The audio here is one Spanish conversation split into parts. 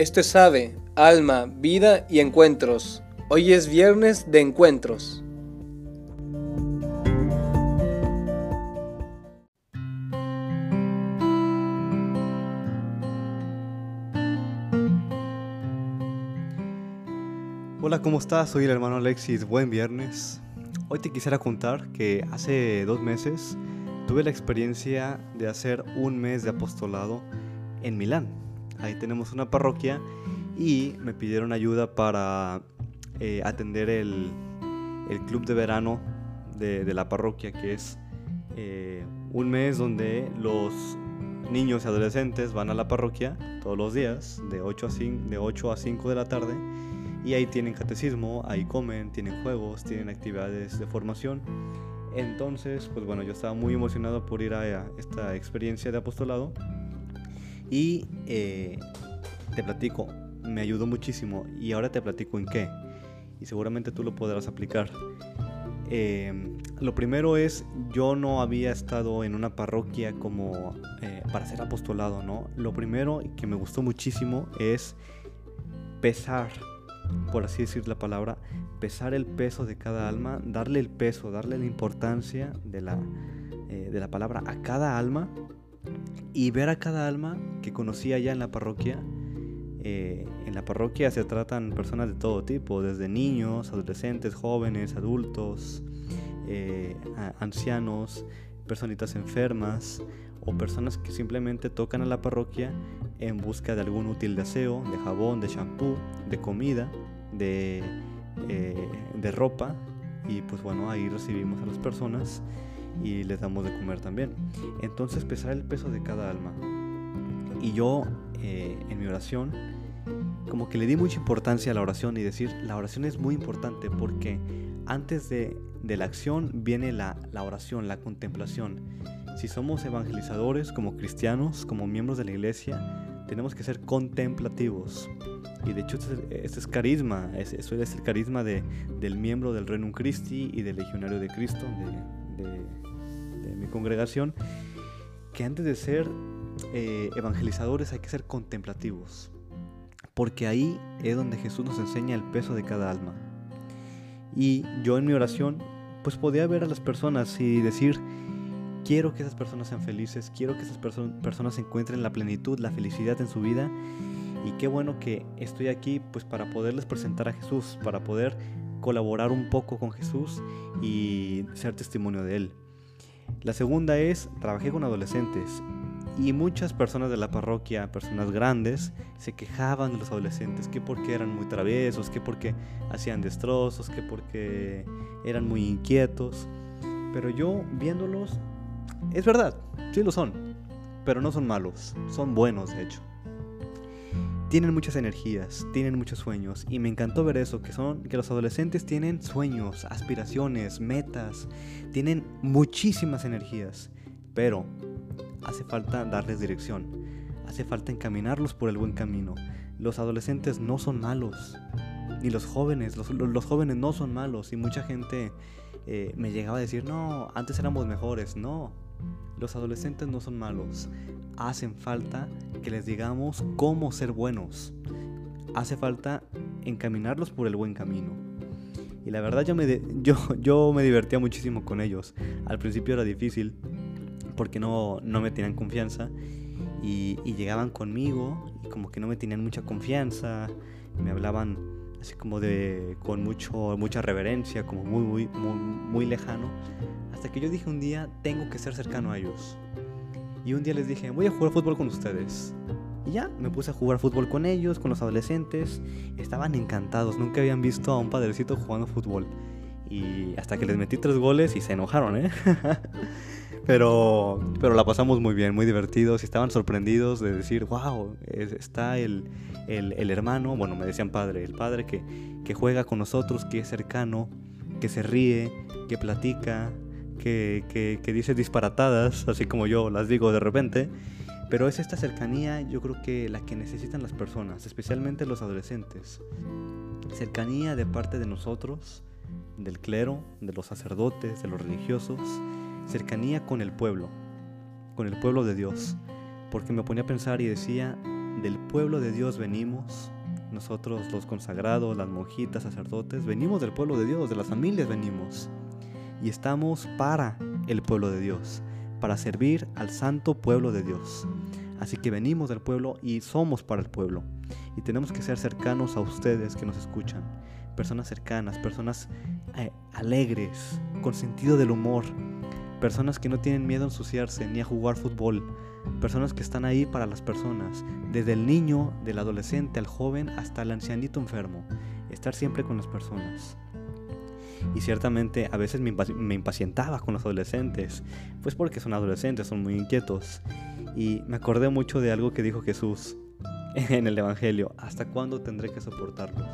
Esto es Ave, Alma, Vida y Encuentros. Hoy es viernes de encuentros. Hola, ¿cómo estás? Soy el hermano Alexis. Buen viernes. Hoy te quisiera contar que hace dos meses tuve la experiencia de hacer un mes de apostolado en Milán. Ahí tenemos una parroquia y me pidieron ayuda para eh, atender el, club de verano de, la parroquia, que es eh, un mes donde los niños y adolescentes van a la parroquia todos los días, de 8 a 5 de, 8 a 5 de la tarde, y ahí tienen catecismo, ahí comen, tienen juegos, tienen actividades de formación. Entonces, pues bueno, yo estaba muy emocionado por ir a esta experiencia de apostolado y eh, te platico, me ayudó muchísimo y ahora te platico en qué. Y seguramente tú lo podrás aplicar. Em, lo primero es, yo no había estado en una parroquia como eh, para ser apostolado, ¿no? Lo primero que me gustó muchísimo es pesar, por así decir la palabra, pesar el peso de cada alma, darle el peso, darle la importancia de la, eh, de la palabra a cada alma y ver a cada alma que conocía ya en la parroquia. Eh, en la parroquia se tratan personas de todo tipo, desde niños, adolescentes, jóvenes, adultos, eh, ancianos, personitas enfermas o personas que simplemente tocan a la parroquia en busca de algún útil de aseo, de jabón, de shampoo, de comida, de, eh, de ropa. Y pues bueno, ahí recibimos a las personas y les damos de comer también. Entonces pesar el peso de cada alma. Y yo eh, en mi oración como que le di mucha importancia a la oración y decir, la oración es muy importante porque antes de, de la acción viene la, la, oración, la contemplación. Si somos evangelizadores como cristianos, como miembros de la iglesia, tenemos que ser contemplativos. Y de hecho este, este es carisma, eso es el carisma de, del miembro del Renum Christi y del Legionario de Cristo, congregación, que antes de ser eh, evangelizadores hay que ser contemplativos, porque ahí es donde Jesús nos enseña el peso de cada alma. Y yo en mi oración, pues podía ver a las personas y decir, quiero que esas personas sean felices, quiero que esas personas encuentren la plenitud, la felicidad en su vida. Y qué bueno que estoy aquí pues para poderles presentar a Jesús, para poder colaborar un poco con Jesús y ser testimonio de Él. La segunda es, trabajé con adolescentes y muchas personas de la parroquia, personas grandes, se quejaban de los adolescentes, que porque eran muy traviesos, que porque hacían destrozos, que porque eran muy inquietos. Pero yo viéndolos, es verdad, sí lo son, pero no son malos, son buenos de hecho tienen muchas energías, tienen muchos sueños y me encantó ver eso, que son que los adolescentes tienen sueños, aspiraciones, metas, tienen muchísimas energías, pero hace falta darles dirección, hace falta encaminarlos por el buen camino. Los adolescentes no son malos, ni los jóvenes, los, jóvenes no son malos y mucha gente eh, me llegaba a decir, no, antes éramos mejores, no, los adolescentes no son malos, hacen falta que les digamos cómo ser buenos. Hace falta encaminarlos por el buen camino. Y la verdad yo me, divertía muchísimo con ellos. Al principio era difícil porque no, no me tenían confianza y, llegaban conmigo y como que no me tenían mucha confianza. Me hablaban así como de con mucho mucha reverencia, como muy muy muy, muy lejano, hasta que yo dije un día tengo que ser cercano a ellos. Y un día les dije, voy a jugar fútbol con ustedes. Y ya, me puse a jugar fútbol con ellos, con los adolescentes. Estaban encantados, nunca habían visto a un padrecito jugando fútbol. Y hasta que les metí tres goles y se enojaron, ¿eh? pero, pero la pasamos muy bien, muy divertidos. Y estaban sorprendidos de decir, wow, está el, el, hermano, bueno, me decían padre, el padre que, que juega con nosotros, que es cercano, que se ríe, que platica, que, dice disparatadas, así como yo las digo de repente, pero es esta cercanía yo creo que la que necesitan las personas, especialmente los adolescentes. Cercanía de parte de nosotros, del clero, de los sacerdotes, de los religiosos, cercanía con el pueblo, con el pueblo de Dios, porque me ponía a pensar y decía del pueblo de Dios venimos, nosotros los consagrados, las monjitas, sacerdotes, venimos del pueblo de Dios, de las familias venimos. Y estamos para el pueblo de Dios, para servir al santo pueblo de Dios. Así que venimos del pueblo y somos para el pueblo. Y tenemos que ser cercanos a ustedes que nos escuchan. Personas cercanas, personas eh, alegres, con sentido del humor. Personas que no tienen miedo a ensuciarse ni a jugar fútbol Personas que están ahí para las personas, desde el niño, del adolescente, al joven, hasta el ancianito enfermo. Estar siempre con las personas. Y ciertamente a veces me, impacientaba con los adolescentes, pues porque son adolescentes, son muy inquietos. Y me acordé mucho de algo que dijo Jesús en el Evangelio, ¿hasta cuándo tendré que soportarlos?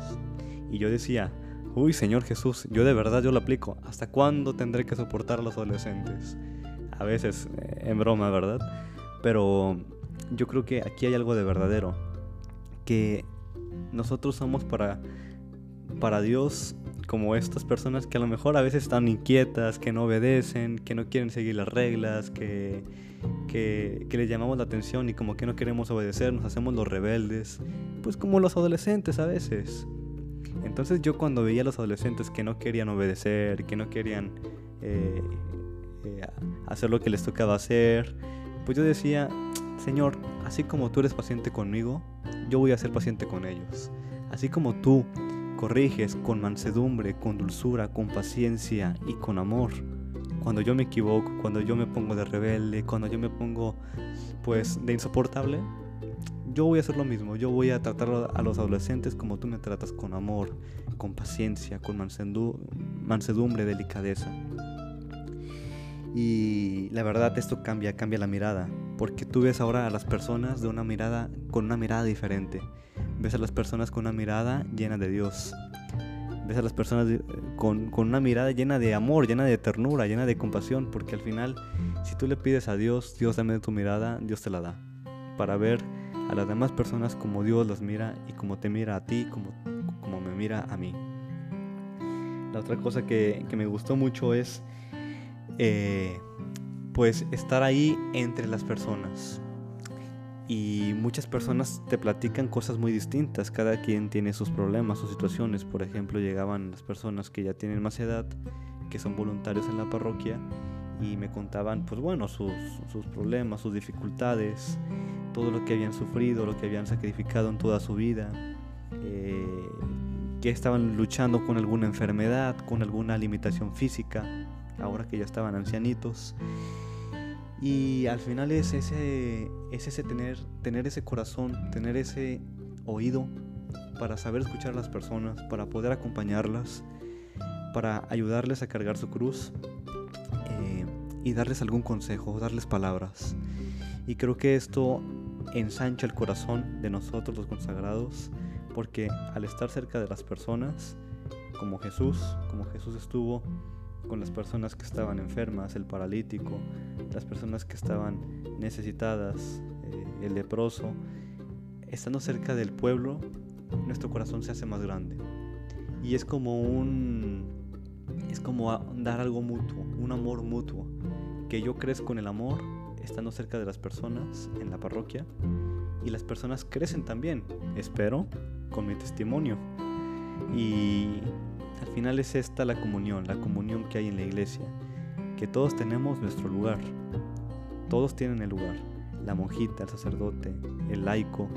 Y yo decía, uy Señor Jesús, yo de verdad yo lo aplico, ¿hasta cuándo tendré que soportar a los adolescentes? A veces eh, en broma, ¿verdad? Pero yo creo que aquí hay algo de verdadero. Que nosotros somos para, para Dios como estas personas que a lo mejor a veces están inquietas, que no obedecen, que no quieren seguir las reglas, que, que, les llamamos la atención y como que no queremos obedecer, nos hacemos los rebeldes, pues como los adolescentes a veces. Entonces yo cuando veía a los adolescentes que no querían obedecer, que no querían eh, eh, hacer lo que les tocaba hacer, pues yo decía, Señor, así como tú eres paciente conmigo, yo voy a ser paciente con ellos. Así como tú corriges con mansedumbre, con dulzura, con paciencia y con amor. Cuando yo me equivoco, cuando yo me pongo de rebelde, cuando yo me pongo pues de insoportable, yo voy a hacer lo mismo. Yo voy a tratar a los adolescentes como tú me tratas con amor, con paciencia, con mansedumbre, delicadeza. Y la verdad esto cambia, cambia la mirada, porque tú ves ahora a las personas de una mirada con una mirada diferente. Ves a las personas con una mirada llena de Dios. Ves a las personas con, con una mirada llena de amor, llena de ternura, llena de compasión, porque al final si tú le pides a Dios, Dios dame tu mirada, Dios te la da. Para ver a las demás personas como Dios las mira y como te mira a ti, como, como me mira a mí. La otra cosa que, que me gustó mucho es eh, pues estar ahí entre las personas. Y muchas personas te platican cosas muy distintas, cada quien tiene sus problemas, sus situaciones. Por ejemplo, llegaban las personas que ya tienen más edad, que son voluntarios en la parroquia, y me contaban, pues bueno, sus, problemas, sus dificultades, todo lo que habían sufrido, lo que habían sacrificado en toda su vida, eh, que estaban luchando con alguna enfermedad, con alguna limitación física, ahora que ya estaban ancianitos. Y al final es ese, es ese tener, tener ese corazón, tener ese oído para saber escuchar a las personas, para poder acompañarlas, para ayudarles a cargar su cruz eh, y darles algún consejo, darles palabras. Y creo que esto ensancha el corazón de nosotros los consagrados, porque al estar cerca de las personas, como Jesús, como Jesús estuvo con las personas que estaban enfermas, el paralítico, las personas que estaban necesitadas, eh, el leproso. Estando cerca del pueblo, nuestro corazón se hace más grande. Y es como un es como dar algo mutuo, un amor mutuo, que yo crezco en el amor estando cerca de las personas en la parroquia y las personas crecen también, espero, con mi testimonio. Y al final es esta la comunión, la comunión que hay en la iglesia, que todos tenemos nuestro lugar, todos tienen el lugar, la monjita, el sacerdote, el laico,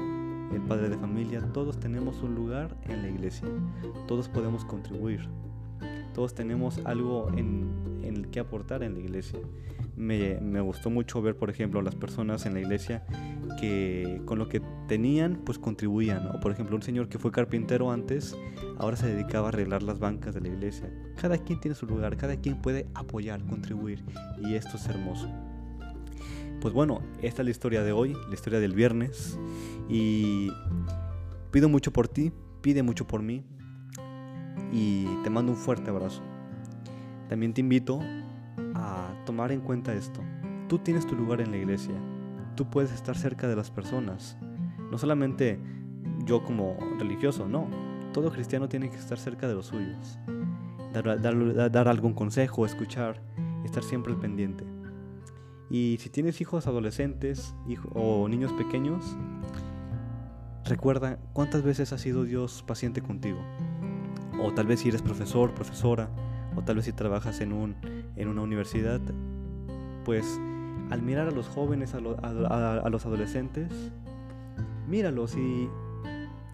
el padre de familia, todos tenemos un lugar en la iglesia, todos podemos contribuir, todos tenemos algo en, el que aportar en la iglesia. Me, gustó mucho ver, por ejemplo, las personas en la iglesia que con lo que tenían, pues contribuían. O por ejemplo, un señor que fue carpintero antes, ahora se dedicaba a arreglar las bancas de la iglesia. Cada quien tiene su lugar, cada quien puede apoyar, contribuir. Y esto es hermoso. Pues bueno, esta es la historia de hoy, la historia del viernes. Y pido mucho por ti, pide mucho por mí. Y te mando un fuerte abrazo. También te invito a tomar en cuenta esto. Tú tienes tu lugar en la iglesia tú puedes estar cerca de las personas. No solamente yo como religioso, no. Todo cristiano tiene que estar cerca de los suyos. Dar, algún consejo, escuchar, estar siempre al pendiente. Y si tienes hijos adolescentes o niños pequeños, recuerda cuántas veces ha sido Dios paciente contigo. O tal vez si eres profesor, profesora, o tal vez si trabajas en, un, en una universidad, pues al mirar a los jóvenes, a, los adolescentes, míralos y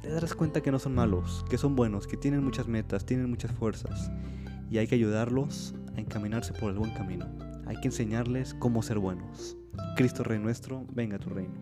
te darás cuenta que no son malos, que son buenos, que tienen muchas metas, tienen muchas fuerzas y hay que ayudarlos a encaminarse por el buen camino. Hay que enseñarles cómo ser buenos. Cristo Rey nuestro, venga a tu reino.